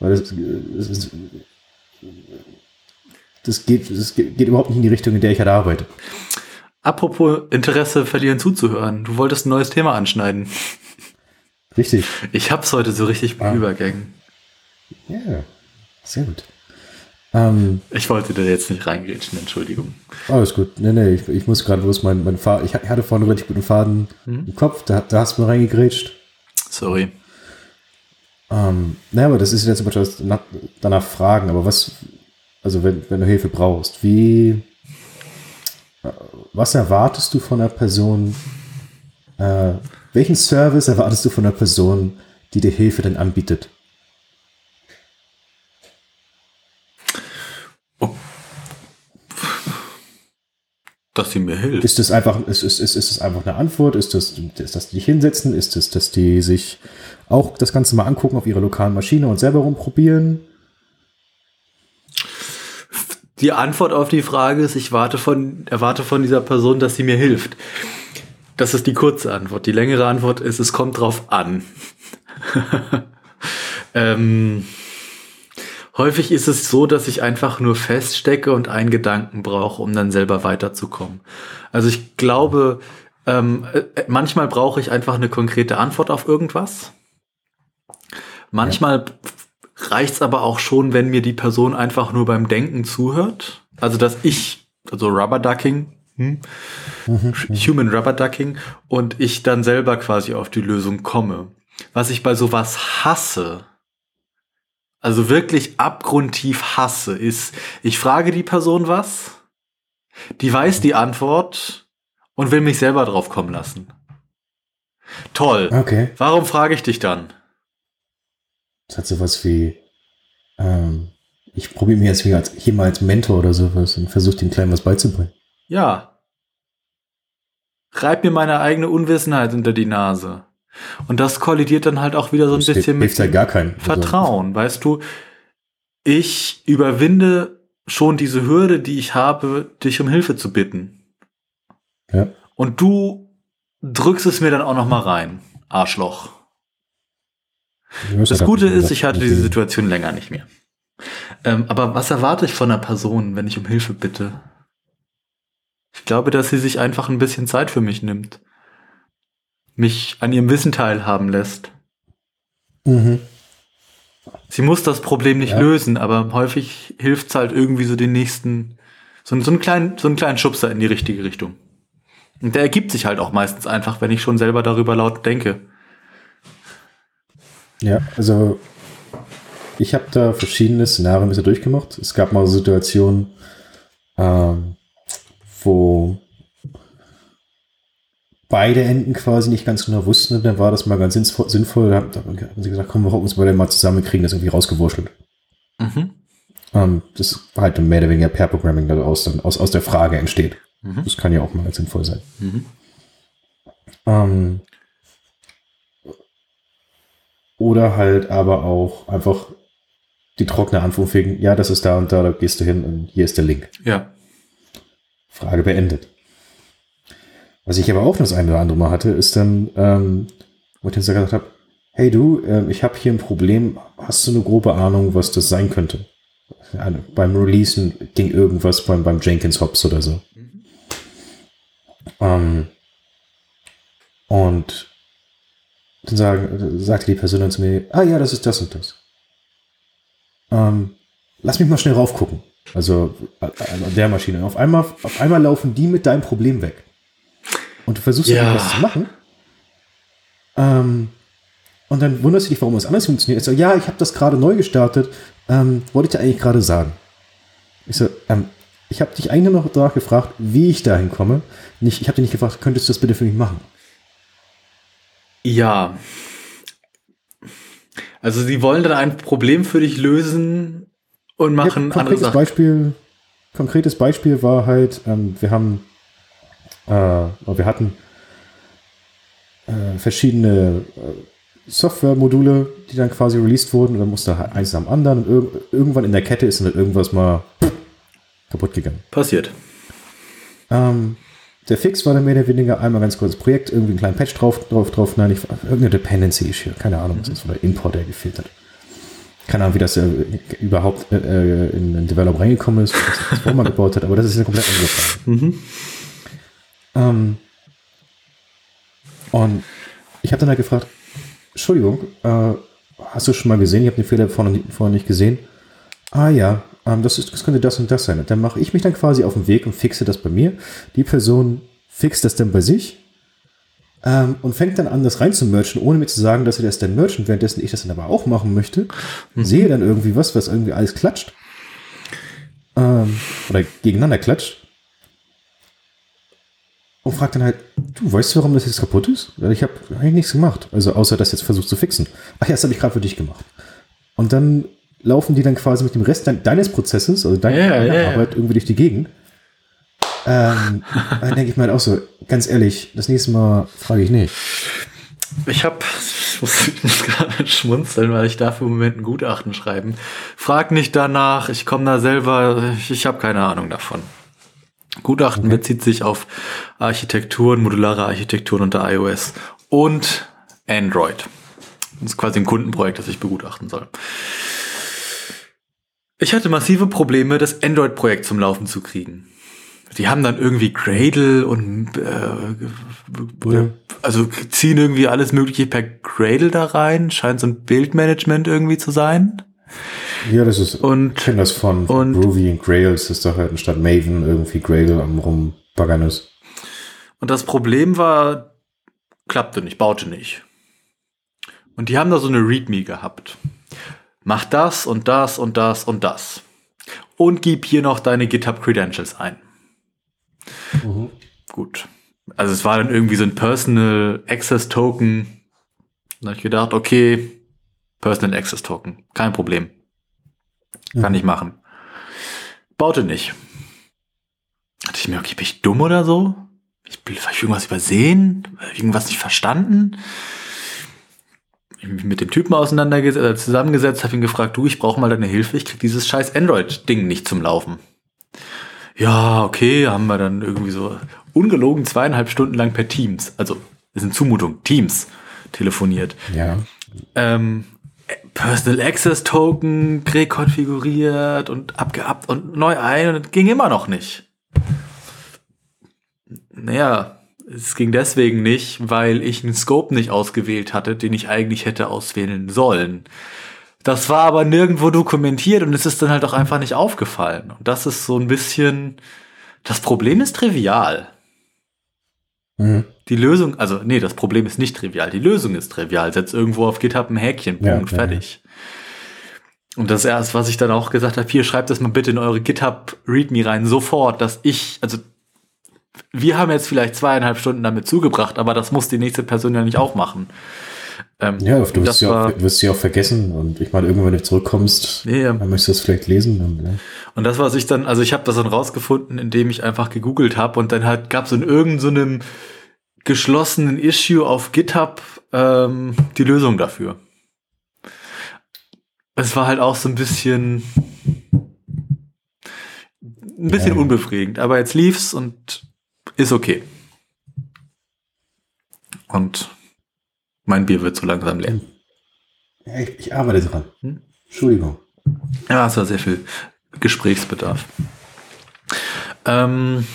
weil das, das, ist, das, geht, das geht überhaupt nicht in die Richtung, in der ich halt arbeite. Apropos Interesse verlieren zuzuhören. Du wolltest ein neues Thema anschneiden. Richtig. Ich hab's heute so richtig Ah. Übergängen. Ja, sehr gut. Ähm, Ich wollte da jetzt nicht reingrätschen, Entschuldigung. alles gut. Nee, nee, ich, ich muss gerade bloß meinen mein Faden, ich hatte vorne einen richtig guten Faden im Kopf, da, da hast du mir reingegrätscht. Sorry. Ähm, naja, aber das ist jetzt zum Beispiel danach fragen, aber was, also wenn, wenn du Hilfe brauchst, wie, äh, was erwartest du von einer Person, äh, welchen Service erwartest du von einer Person, die dir Hilfe denn anbietet? Dass sie mir hilft. Ist das einfach, ist, ist, ist, ist das einfach eine Antwort? Ist das, ist das die dich hinsetzen? Ist das, dass die sich auch das Ganze mal angucken auf ihrer lokalen Maschine und selber rumprobieren? Die Antwort auf die Frage ist, ich warte von, erwarte von dieser Person, dass sie mir hilft. Das ist die kurze Antwort. Die längere Antwort ist, es kommt drauf an. ähm, häufig ist es so, dass ich einfach nur feststecke und einen Gedanken brauche, um dann selber weiterzukommen. Also ich glaube, ähm, äh, manchmal brauche ich einfach eine konkrete Antwort auf irgendwas. Manchmal reicht's aber auch schon, wenn mir die Person einfach nur beim Denken zuhört. Also dass ich, also Rubber Ducking, hm? Human Rubber Ducking, und ich dann selber quasi auf die Lösung komme. Was ich bei sowas hasse, also wirklich abgrundtief hasse, ist, ich frage die Person was, die weiß die Antwort und will mich selber drauf kommen lassen. Toll. Okay. Warum frage ich dich dann? Das hat sowas wie, ähm, ich probiere mir jetzt hier, als, hier mal als Mentor oder sowas und versuche den Kleinen was beizubringen. Ja. Reib mir meine eigene Unwissenheit unter die Nase. Und das kollidiert dann halt auch wieder so ein Das bisschen ja mit gar keinen. Also, Vertrauen. Weißt du, ich überwinde schon diese Hürde, die ich habe, dich um Hilfe zu bitten. Ja. Und du drückst es mir dann auch noch mal rein. Arschloch. Das Gute ist, ich hatte diese Situation länger nicht mehr. Ähm, aber was erwarte ich von einer Person, wenn ich um Hilfe bitte? Ich glaube, dass sie sich einfach ein bisschen Zeit für mich nimmt. Mich an ihrem Wissen teilhaben lässt. Mhm. Sie muss das Problem nicht Ja. lösen, aber häufig hilft es halt irgendwie so den nächsten, so, so, einen kleinen, so einen kleinen Schubser in die richtige Richtung. Und der ergibt sich halt auch meistens einfach, wenn ich schon selber darüber laut denke. Ja, also ich habe da verschiedene Szenarien bisher durchgemacht. Es gab mal Situationen, ähm, wo beide Enden quasi nicht ganz genau wussten. Und dann war das mal ganz sinnvoll. Da haben sie gesagt, komm, wir hocken uns beide mal zusammen, wir kriegen das irgendwie rausgewurschtelt. Mhm. Ähm, das war halt mehr oder weniger per Programming daraus dann aus, aus der Frage entsteht. Mhm. Das kann ja auch mal ganz sinnvoll sein. Mhm. Ähm, oder halt aber auch einfach die trockene Antwort wegen, ja, das ist da und da, da gehst du hin und hier ist der Link. Ja. Frage beendet. Was ich aber auch das eine oder andere Mal hatte, ist dann, ähm, wo ich dann gesagt habe, hey du, äh, ich habe hier ein Problem, hast du eine grobe Ahnung, was das sein könnte? Also beim Releasen ging irgendwas beim, beim Jenkins Hops oder so. Mhm. Ähm, und dann sagen, sagte die Person dann zu mir, ah ja, das ist das und das. Ähm, lass mich mal schnell raufgucken. Also an der Maschine. Auf einmal, auf einmal laufen die mit deinem Problem weg. Und du versuchst ja. irgendwas zu machen. Ähm, und dann wunderst du dich, warum es anders funktioniert. Ich so, ja, ich habe das gerade neu gestartet. Ähm, wollte ich dir eigentlich gerade sagen. Ich so, ähm, ich habe dich eigentlich nur noch danach gefragt, wie ich dahin komme. Nicht, ich habe dich nicht gefragt, könntest du das bitte für mich machen? Ja. Also sie wollen dann ein Problem für dich lösen und machen ja, andere Sachen. Beispiel, konkretes Beispiel war halt, ähm, wir haben, äh, wir hatten äh, verschiedene äh, Software-Module, die dann quasi released wurden und dann musste halt eins am anderen und ir irgendwann in der Kette ist dann irgendwas mal kaputt gegangen. Passiert. Ähm, der Fix war dann mehr oder weniger einmal ganz kurzes Projekt, irgendwie einen kleinen Patch drauf, drauf, drauf, nein, nicht, irgendeine Dependency Issue, keine Ahnung, was ist, oder Import, der gefehlt hat. Keine Ahnung, wie das äh, überhaupt äh, äh in den Developer reingekommen ist, was das Firma gebaut hat, aber das ist eine komplett andere Frage. Mhm. Ähm, und ich habe dann halt gefragt, Entschuldigung, äh, hast du schon mal gesehen, ich habe den Fehler vorher, vorher nicht gesehen. Ah ja, ähm, das, ist, das könnte das und das sein. Und dann mache ich mich dann quasi auf den Weg und fixe das bei mir. Die Person fixt das dann bei sich ähm, und fängt dann an, das reinzumerchen, ohne mir zu sagen, dass sie das dann merchen, währenddessen ich das dann aber auch machen möchte. Mhm. Sehe dann irgendwie was, was irgendwie alles klatscht. Ähm, oder gegeneinander klatscht. Und fragt dann halt, du weißt du, warum das jetzt kaputt ist? Ich habe eigentlich nichts gemacht. Also außer das jetzt versucht zu fixen. Ach ja, das habe ich gerade für dich gemacht. Und dann laufen die dann quasi mit dem Rest deines Prozesses, also deiner ja, ja, Arbeit, irgendwie durch die Gegend. Ähm, dann denke ich mir halt auch so, ganz ehrlich, das nächste Mal frage ich nicht. Ich habe, ich muss, gerade schmunzeln, weil ich dafür im Moment ein Gutachten schreiben. Frag nicht danach, ich komme da selber, ich, ich habe keine Ahnung davon. Gutachten okay. bezieht sich auf Architekturen, modulare Architekturen unter iOS und Android. Das ist quasi ein Kundenprojekt, das ich begutachten soll. Ich hatte massive Probleme, das Android-Projekt zum Laufen zu kriegen. Die haben dann irgendwie Gradle und äh, ja. also ziehen irgendwie alles Mögliche per Gradle da rein. Scheint so ein Bildmanagement irgendwie zu sein. Ja, das ist. Und ich kenne das von, von und, Groovy und Grails, ist doch halt statt Maven irgendwie Gradle am rumbaggern ist. Und das Problem war, klappte nicht, baute nicht. Und die haben da so eine README gehabt mach das und das und das und das. Und gib hier noch deine GitHub Credentials ein. Mhm. Gut. Also es war dann irgendwie so ein Personal Access Token. Da habe ich gedacht, okay, Personal Access Token, kein Problem. Kann mhm. ich machen. Baute nicht. Dachte ich mir, okay, bin ich dumm oder so? Ich, habe ich irgendwas übersehen? Irgendwas nicht verstanden? mit dem Typen auseinandergesetzt, äh, zusammengesetzt, habe ihn gefragt, du, ich brauche mal deine Hilfe, ich krieg dieses scheiß Android-Ding nicht zum Laufen. Ja, okay, haben wir dann irgendwie so ungelogen zweieinhalb Stunden lang per Teams, also ist eine Zumutung, Teams telefoniert. Ja. Ähm, Personal Access Token rekonfiguriert und abgeabt und neu ein und ging immer noch nicht. Naja, es ging deswegen nicht, weil ich einen Scope nicht ausgewählt hatte, den ich eigentlich hätte auswählen sollen. Das war aber nirgendwo dokumentiert und es ist dann halt auch einfach nicht aufgefallen. Und das ist so ein bisschen, das Problem ist trivial. Mhm. Die Lösung, also nee, das Problem ist nicht trivial. Die Lösung ist trivial. Setz irgendwo auf GitHub ein Häkchen, Punkt, ja, fertig. Ja. Und das erst, was ich dann auch gesagt habe, hier schreibt das mal bitte in eure GitHub README rein, sofort, dass ich, also wir haben jetzt vielleicht zweieinhalb Stunden damit zugebracht, aber das muss die nächste Person ja nicht auch machen. Ähm, ja, du wirst sie, auch, wirst sie auch vergessen und ich meine, irgendwann, wenn du zurückkommst, ja. dann möchtest du es vielleicht lesen. Und, ja. und das, was ich dann, also ich habe das dann rausgefunden, indem ich einfach gegoogelt habe und dann halt gab es in irgendeinem so geschlossenen Issue auf GitHub ähm, die Lösung dafür. es war halt auch so ein bisschen ein bisschen Ja. unbefriedigend, aber jetzt lief's und ist okay. Und mein Bier wird so langsam leer. Ich, ich arbeite dran. Hm? Entschuldigung. Ja, es war sehr viel Gesprächsbedarf. Ähm,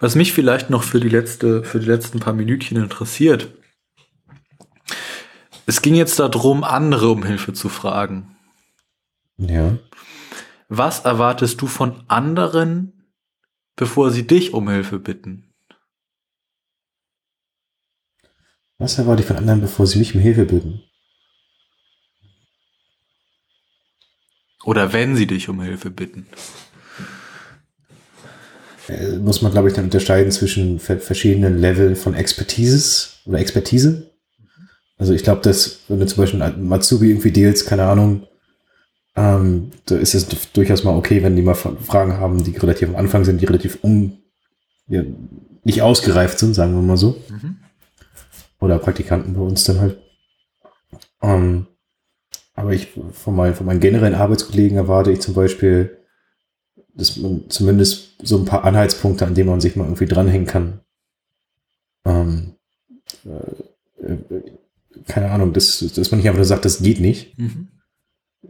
was mich vielleicht noch für die letzte, für die letzten paar Minütchen interessiert. Es ging jetzt darum, andere um Hilfe zu fragen. Ja. Was erwartest du von anderen, bevor sie dich um Hilfe bitten? Was erwarte ich von anderen, bevor sie mich um Hilfe bitten? Oder wenn sie dich um Hilfe bitten? Äh, muss man, glaube ich, dann unterscheiden zwischen ver verschiedenen Leveln von Expertise oder Expertise. Also ich glaube, dass, wenn du zum Beispiel Matsubi irgendwie dealst, keine Ahnung, ähm, da ist es durchaus mal okay, wenn die mal Fragen haben, die relativ am Anfang sind, die relativ un, ja, nicht ausgereift sind, sagen wir mal so. Mhm. Oder Praktikanten bei uns dann halt. Ähm, aber ich von, meinen, von meinen generellen Arbeitskollegen erwarte ich zum Beispiel, dass man zumindest so ein paar Anhaltspunkte, an denen man sich mal irgendwie dranhängen kann. Ähm, äh, äh, keine Ahnung, dass, dass man nicht einfach nur sagt, das geht nicht, Mhm.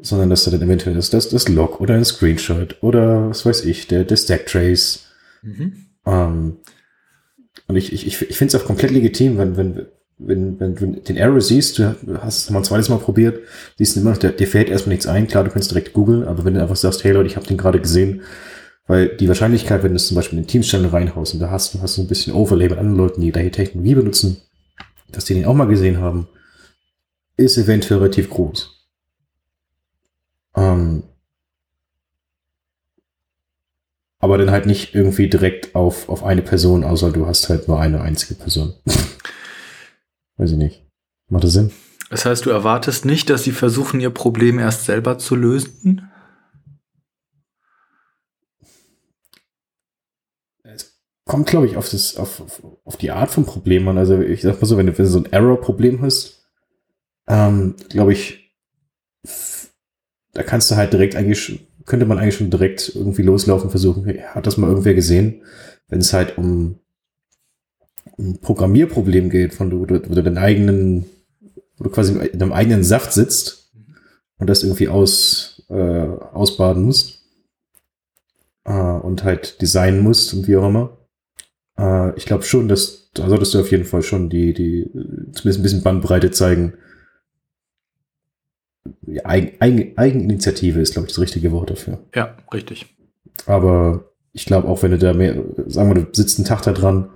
sondern dass da dann eventuell das, das, das Log oder ein Screenshot oder was weiß ich, der, der Stack Trace. Mhm. Ähm, und ich, ich, ich, ich finde es auch komplett legitim, wenn, wenn, wenn, wenn du den Error siehst, du hast es mal ein zweites Mal probiert, siehst du immer noch, der, dir fällt erstmal nichts ein, klar, du kannst direkt googeln, aber wenn du einfach sagst, hey Leute, ich habe den gerade gesehen, weil die Wahrscheinlichkeit, wenn du es zum Beispiel in den Teams-Channel reinhaust und da hast du hast ein bisschen Overlay mit anderen Leuten, die da die Technologie benutzen, dass die den auch mal gesehen haben, ist eventuell relativ groß. Ähm, aber dann halt nicht irgendwie direkt auf, auf eine Person, außer du hast halt nur eine einzige Person. Weiß ich nicht. Macht das Sinn? Das heißt, du erwartest nicht, dass sie versuchen, ihr Problem erst selber zu lösen? Es kommt, glaube ich, auf, das, auf, auf, die Art von Problem an. Also ich sag mal so, wenn du, wenn du so ein Error-Problem hast, ähm, glaube ich, da kannst du halt direkt eigentlich, könnte man eigentlich schon direkt irgendwie loslaufen, versuchen, hat das mal irgendwer gesehen? Wenn es halt um ein Programmierproblem geht, von du, wo du, du deinen eigenen, wo du quasi in deinem eigenen Saft sitzt und das irgendwie aus, äh, ausbaden musst äh, und halt designen musst und wie auch immer. Äh, ich glaube schon, dass da solltest du auf jeden Fall schon die, die zumindest ein bisschen Bandbreite zeigen. Ja, Eigen, Eigen, Eigeninitiative ist, glaube ich, das richtige Wort dafür. Ja, richtig. Aber ich glaube auch, wenn du da mehr, sagen wir, du sitzt einen Tag da dran.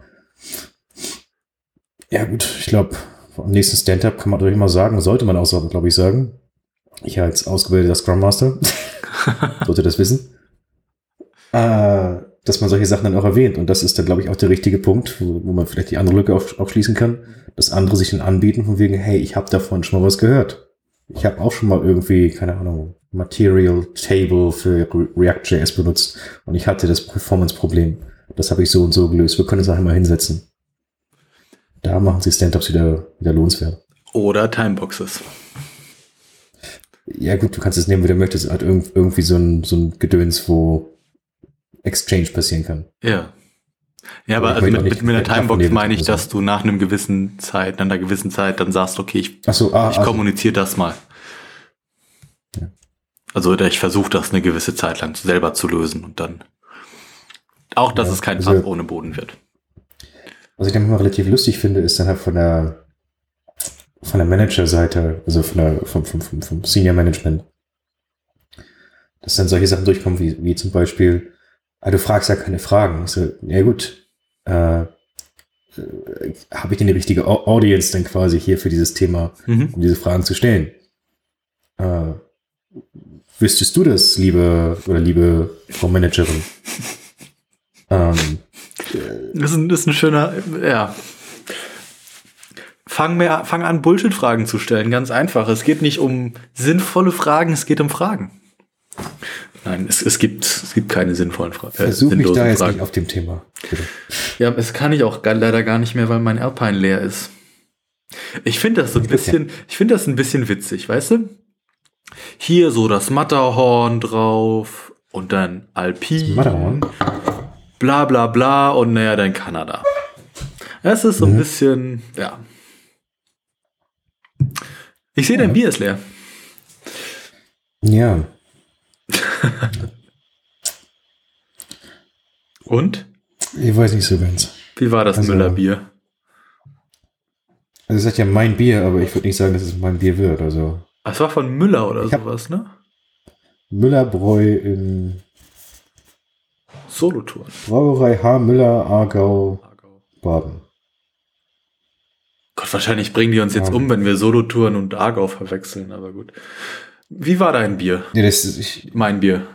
Ja, gut, ich glaube, am nächsten Stand-up kann man natürlich mal sagen, sollte man auch, glaube ich, sagen. Ich als ausgebildeter Scrum Master sollte das wissen. Äh, dass man solche Sachen dann auch erwähnt. Und das ist dann, glaube ich, auch der richtige Punkt, wo, wo man vielleicht die andere Lücke auf, aufschließen kann, dass andere sich dann anbieten, von wegen, hey, ich habe davon schon mal was gehört. Ich habe auch schon mal irgendwie, keine Ahnung, Material Table für Re- React.js benutzt und ich hatte das Performance-Problem. Das habe ich so und so gelöst. Wir können uns einfach mal hinsetzen. Da machen sie Stand-ups wieder, wieder lohnenswert. Oder Timeboxes. Ja gut, du kannst es nehmen, wie du möchtest. Hat irgend, irgendwie so ein, so ein Gedöns, wo Exchange passieren kann. Ja. Ja, aber Aber also mit, mit, einer Timebox meine ich, also. dass du nach einem gewissen Zeit, nach einer gewissen Zeit dann sagst, okay, ich, so, ah, ich also, kommuniziere das mal. Ja. Also oder ich versuche das eine gewisse Zeit lang selber zu lösen und dann auch, dass Ja, es kein also- Fass ohne Boden wird. Was ich dann immer relativ lustig finde, ist dann halt von der von der Manager-Seite, also von der, vom, vom, vom, vom Senior Management, dass dann solche Sachen durchkommen, wie, wie zum Beispiel, ah, du fragst ja keine Fragen. So, ja gut, äh, habe ich denn die richtige Au- Audience dann quasi hier für dieses Thema, Mhm. um diese Fragen zu stellen? Äh, wüsstest du das, liebe oder liebe Frau Managerin? ähm, Das ist, ein, das ist ein schöner, ja. Fang, mehr, fang an, Bullshit-Fragen zu stellen. Ganz einfach. Es geht nicht um sinnvolle Fragen, es geht um Fragen. Nein, es, es, gibt, es gibt keine sinnvollen Fra äh, versuch mich sinnlosen da jetzt Fragen. nicht auf dem Thema. Bitte. Ja, das kann ich auch gar, leider gar nicht mehr, weil mein Alpine leer ist. Ich finde das so ein bisschen. ich finde das ein bisschen witzig, weißt du? Hier so das Matterhorn drauf und dann Alpin. Matterhorn? Bla bla bla und naja, dann Kanada. Es ist so ein Mhm. bisschen, ja. Ich sehe, dein Bier ist leer. Ja. Und? Ich weiß nicht so ganz. Wie war das Also- Müller-Bier? Also, es sagt ja mein Bier, aber ich würde nicht sagen, dass es mein Bier wird. Also, Das war von Müller oder sowas, ne? Müllerbräu in Solotouren. Brauerei H. Müller, Aargau, Baden. Gott, wahrscheinlich bringen die uns jetzt Ja. um, wenn wir Solotouren und Aargau verwechseln, aber gut. Wie war dein Bier? Ja, das ist, ich, Mein Bier.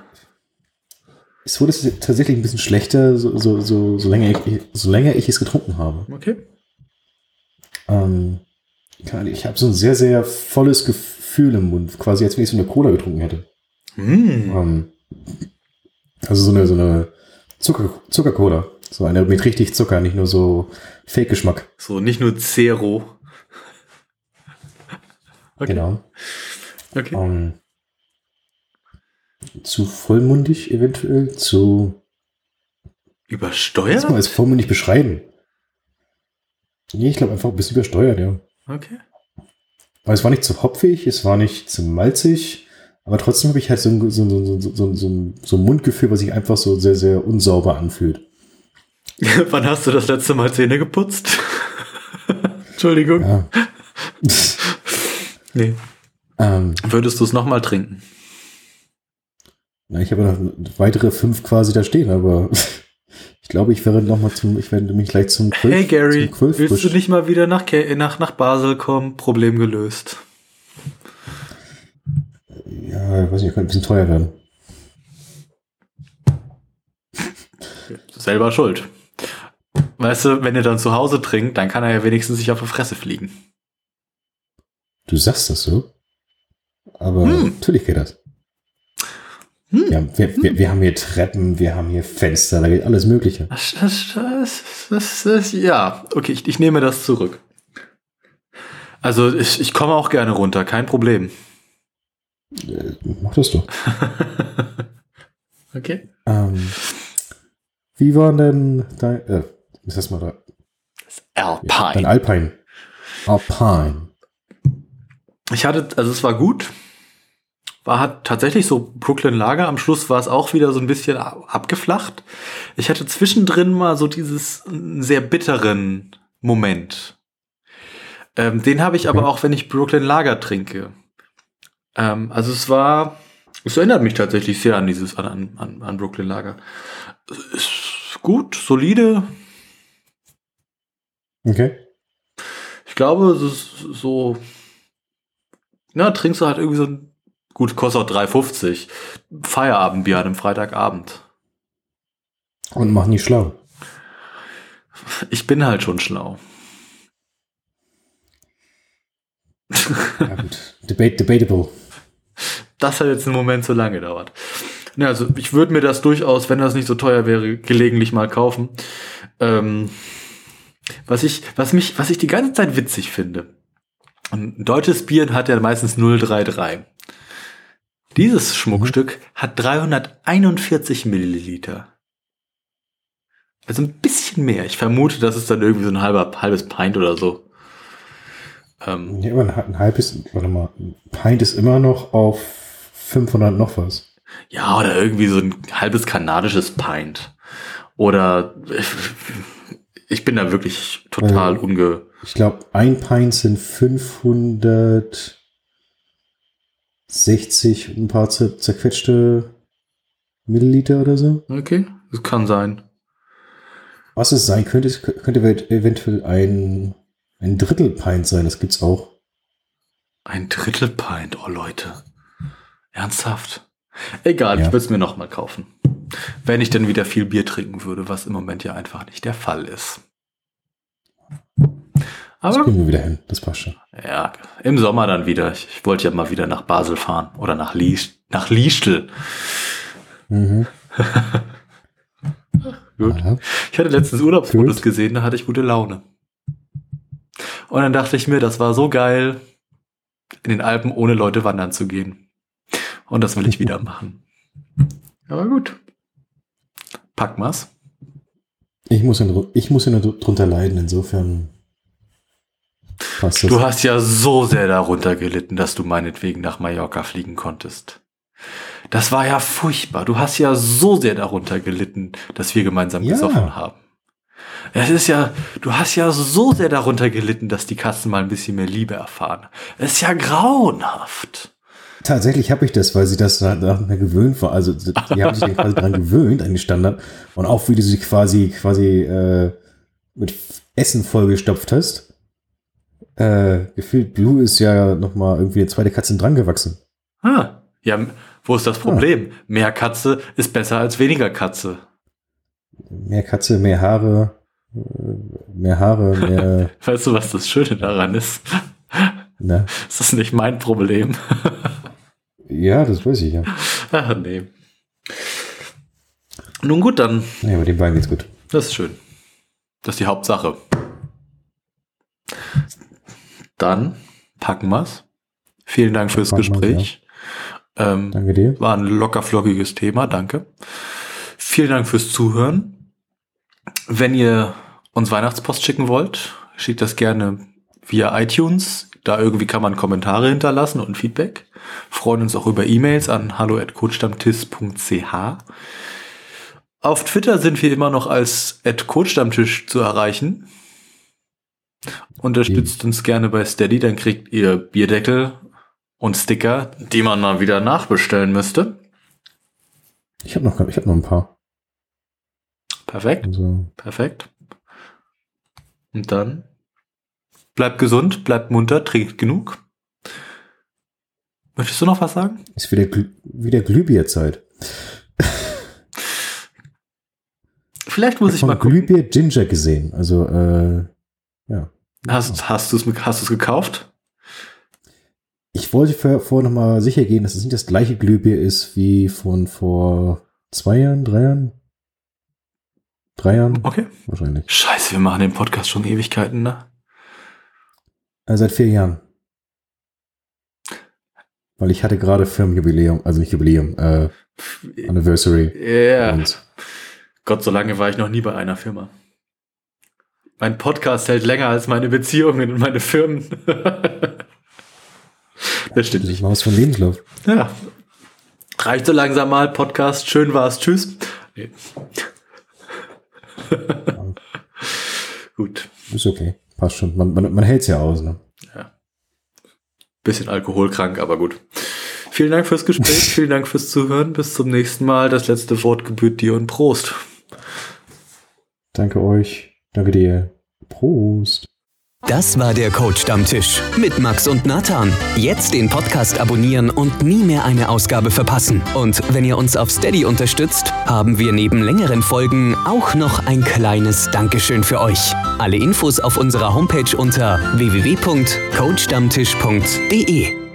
es wurde tatsächlich ein bisschen schlechter, so, so, so, so, länger, ich, so länger ich es getrunken habe. Okay. Ähm, ich habe so ein sehr, sehr volles Gefühl im Mund, quasi als wenn ich so eine Cola getrunken hätte. Hm. Ähm, also so eine, so eine Zucker, Zuckercola. So eine mit richtig Zucker, nicht nur so Fake-Geschmack. So, nicht nur Zero. Okay. Genau. Okay. Ähm, zu vollmundig eventuell, zu. Übersteuert? Lass mal als vollmundig beschreiben. Nee, ich glaube einfach ein bisschen übersteuert, ja. Okay. Aber es war nicht zu hopfig, es war nicht zu malzig, aber trotzdem habe ich halt so ein, so, ein- so, ein- so, ein- Mundgefühl, was sich einfach so sehr, sehr unsauber anfühlt. Wann hast du das letzte Mal Zähne geputzt? Entschuldigung. Ja. Nee. ähm, Würdest du es nochmal trinken? na, ich habe noch weitere fünf quasi da stehen, aber ich glaube, ich werde noch mal zum, ich werde mich gleich zum Quilf, Hey Gary, willst du nicht mal wieder nach, nach, nach Basel kommen? Problem gelöst. Ja, ich weiß nicht, könnte ein bisschen teuer werden. Selber schuld. Weißt du, wenn ihr dann zu Hause trinkt, dann kann er ja wenigstens sich auf die Fresse fliegen. Du sagst das so, aber Hm. natürlich geht das. Ja, wir, wir, wir haben hier Treppen, wir haben hier Fenster, da geht alles Mögliche. Das, das, das, ja, okay, ich, ich nehme das zurück. Also ich, ich komme auch gerne runter, kein Problem. Äh, mach das doch. Okay. Ähm, wie war denn dein, äh, ist das mal da? Ja, dein Alpine. Alpine. Alpine. Ich hatte, also es war gut. War hat tatsächlich so Brooklyn Lager. Am Schluss war es auch wieder so ein bisschen abgeflacht. Ich hatte zwischendrin mal so dieses sehr bitteren Moment. Ähm, den habe ich aber Okay. auch, wenn ich Brooklyn Lager trinke. Ähm, also es war, es erinnert mich tatsächlich sehr an dieses, an, an, an Brooklyn Lager. Ist gut, solide. Okay. Ich glaube, es ist so, na, trinkst du halt irgendwie so ein, gut, kostet auch 3,50. Feierabendbier an einem Freitagabend. Und mach nicht schlau. Ich bin halt schon schlau. Ja, gut. Debate, debatable. Das hat jetzt einen Moment zu lange gedauert. Ja, also ich würde mir das durchaus, wenn das nicht so teuer wäre, gelegentlich mal kaufen. Ähm, was ich, was mich, was ich die ganze Zeit witzig finde. Ein deutsches Bier hat ja meistens 033. Dieses Schmuckstück hat 341 Milliliter. Also ein bisschen mehr. Ich vermute, das ist dann irgendwie so ein halber, halbes Pint oder so. Ähm, Ja, aber ein, halbes, warte mal, ein Pint ist immer noch auf 500 noch was. Ja, oder irgendwie so ein halbes kanadisches Pint. Oder ich bin da wirklich total Also- unge. Ich glaube, ein Pint sind 560 und ein paar zer zerquetschte Milliliter oder so. Okay, das kann sein. Was es sein könnte, könnte eventuell ein, ein Drittel Pint sein. Das gibt's auch. Ein Drittel Pint, oh Leute. Ernsthaft? Egal, Ja. ich würde es mir nochmal kaufen. Wenn ich denn wieder viel Bier trinken würde, was im Moment ja einfach nicht der Fall ist. Das Aber kriegen wir wieder hin. Das passt schon. ja, im Sommer dann wieder. Ich, ich wollte ja mal wieder nach Basel fahren oder nach, Lies nach Liestel. Mhm. Gut. Aha. Ich hatte letztens Urlaubsfotos gesehen, da hatte ich gute Laune. Und dann dachte ich mir, das war so geil, in den Alpen ohne Leute wandern zu gehen. Und das will ich wieder machen. Aber gut. Pack mal's. Ich muss, ja, ich muss nur drunter leiden, insofern passt das. Du hast ja so sehr darunter gelitten, dass du meinetwegen nach Mallorca fliegen konntest. Das war ja furchtbar. Du hast ja so sehr darunter gelitten, dass wir gemeinsam ja. gesoffen haben. Es ist ja, du hast ja so sehr darunter gelitten, dass die Katzen mal ein bisschen mehr Liebe erfahren. Es ist ja grauenhaft. Tatsächlich habe ich das, weil sie das daran gewöhnt war. Also die haben sich quasi daran gewöhnt, an den Standard. Und auch wie du sie quasi, quasi äh, mit Essen vollgestopft hast. Äh, gefühlt Blue ist ja noch mal irgendwie eine zweite Katze dran gewachsen. Ah, ja, wo ist das Problem? Ah. Mehr Katze ist besser als weniger Katze. Mehr Katze, mehr Haare, mehr Haare, mehr. weißt du, was das Schöne daran ist? Na? Ist das nicht mein Problem? ja, das weiß ich ja. Ach, nee. Nun gut, dann. Nee, aber den beiden geht's gut. Das ist schön. Das ist die Hauptsache. Dann packen wir's. Vielen Dank fürs Gespräch. Ja. Ähm, danke dir. War ein lockerflockiges Thema, danke. Vielen Dank fürs Zuhören. Wenn ihr uns Weihnachtspost schicken wollt, schickt das gerne via iTunes. Da irgendwie kann man Kommentare hinterlassen und Feedback. Freuen uns auch über E-Mails an hallo@coachstammtisch.ch. Auf Twitter sind wir immer noch als @coachstammtisch zu erreichen. Unterstützt uns gerne bei Steady, dann kriegt ihr Bierdeckel und Sticker, die man mal wieder nachbestellen müsste. Ich habe noch, ich hab noch ein paar. Perfekt. Also. Perfekt. Und dann bleibt gesund, bleibt munter, trinkt genug. Möchtest du noch was sagen? Ist wieder, wieder Glühbierzeit. Vielleicht muss ich, ich mal gucken. Glühbier Ginger gesehen. Also, äh, ja. Hast, hast du es hast gekauft? Ich wollte vorher vor noch mal sicher gehen, dass es nicht das gleiche Glühbier ist wie von vor zwei Jahren, drei Jahren. Drei Jahren? Okay. Wahrscheinlich. Scheiße, wir machen den Podcast schon Ewigkeiten, ne? Äh, seit vier Jahren. Weil ich hatte gerade Firmenjubiläum, also nicht Jubiläum, äh, Anniversary. Ja. Yeah. Gott, so lange war ich noch nie bei einer Firma. Mein Podcast hält länger als meine Beziehungen und meine Firmen. das stimmt nicht. Maus von Lebenslauf. Ja. Reicht so langsam mal. Podcast. Schön war's. Tschüss. Nee. Gut. Ist okay. Passt schon. Man, man, man hält's ja aus, ne? Ja. Bisschen alkoholkrank, aber gut. Vielen Dank fürs Gespräch. Vielen Dank fürs Zuhören. Bis zum nächsten Mal. Das letzte Wort gebührt dir und Prost. Danke euch. Danke dir. Prost. Das war der Coach Stammtisch mit Max und Nathan. Jetzt den Podcast abonnieren und nie mehr eine Ausgabe verpassen. Und wenn ihr uns auf Steady unterstützt, haben wir neben längeren Folgen auch noch ein kleines Dankeschön für euch. Alle Infos auf unserer Homepage unter www.coachstammtisch.de.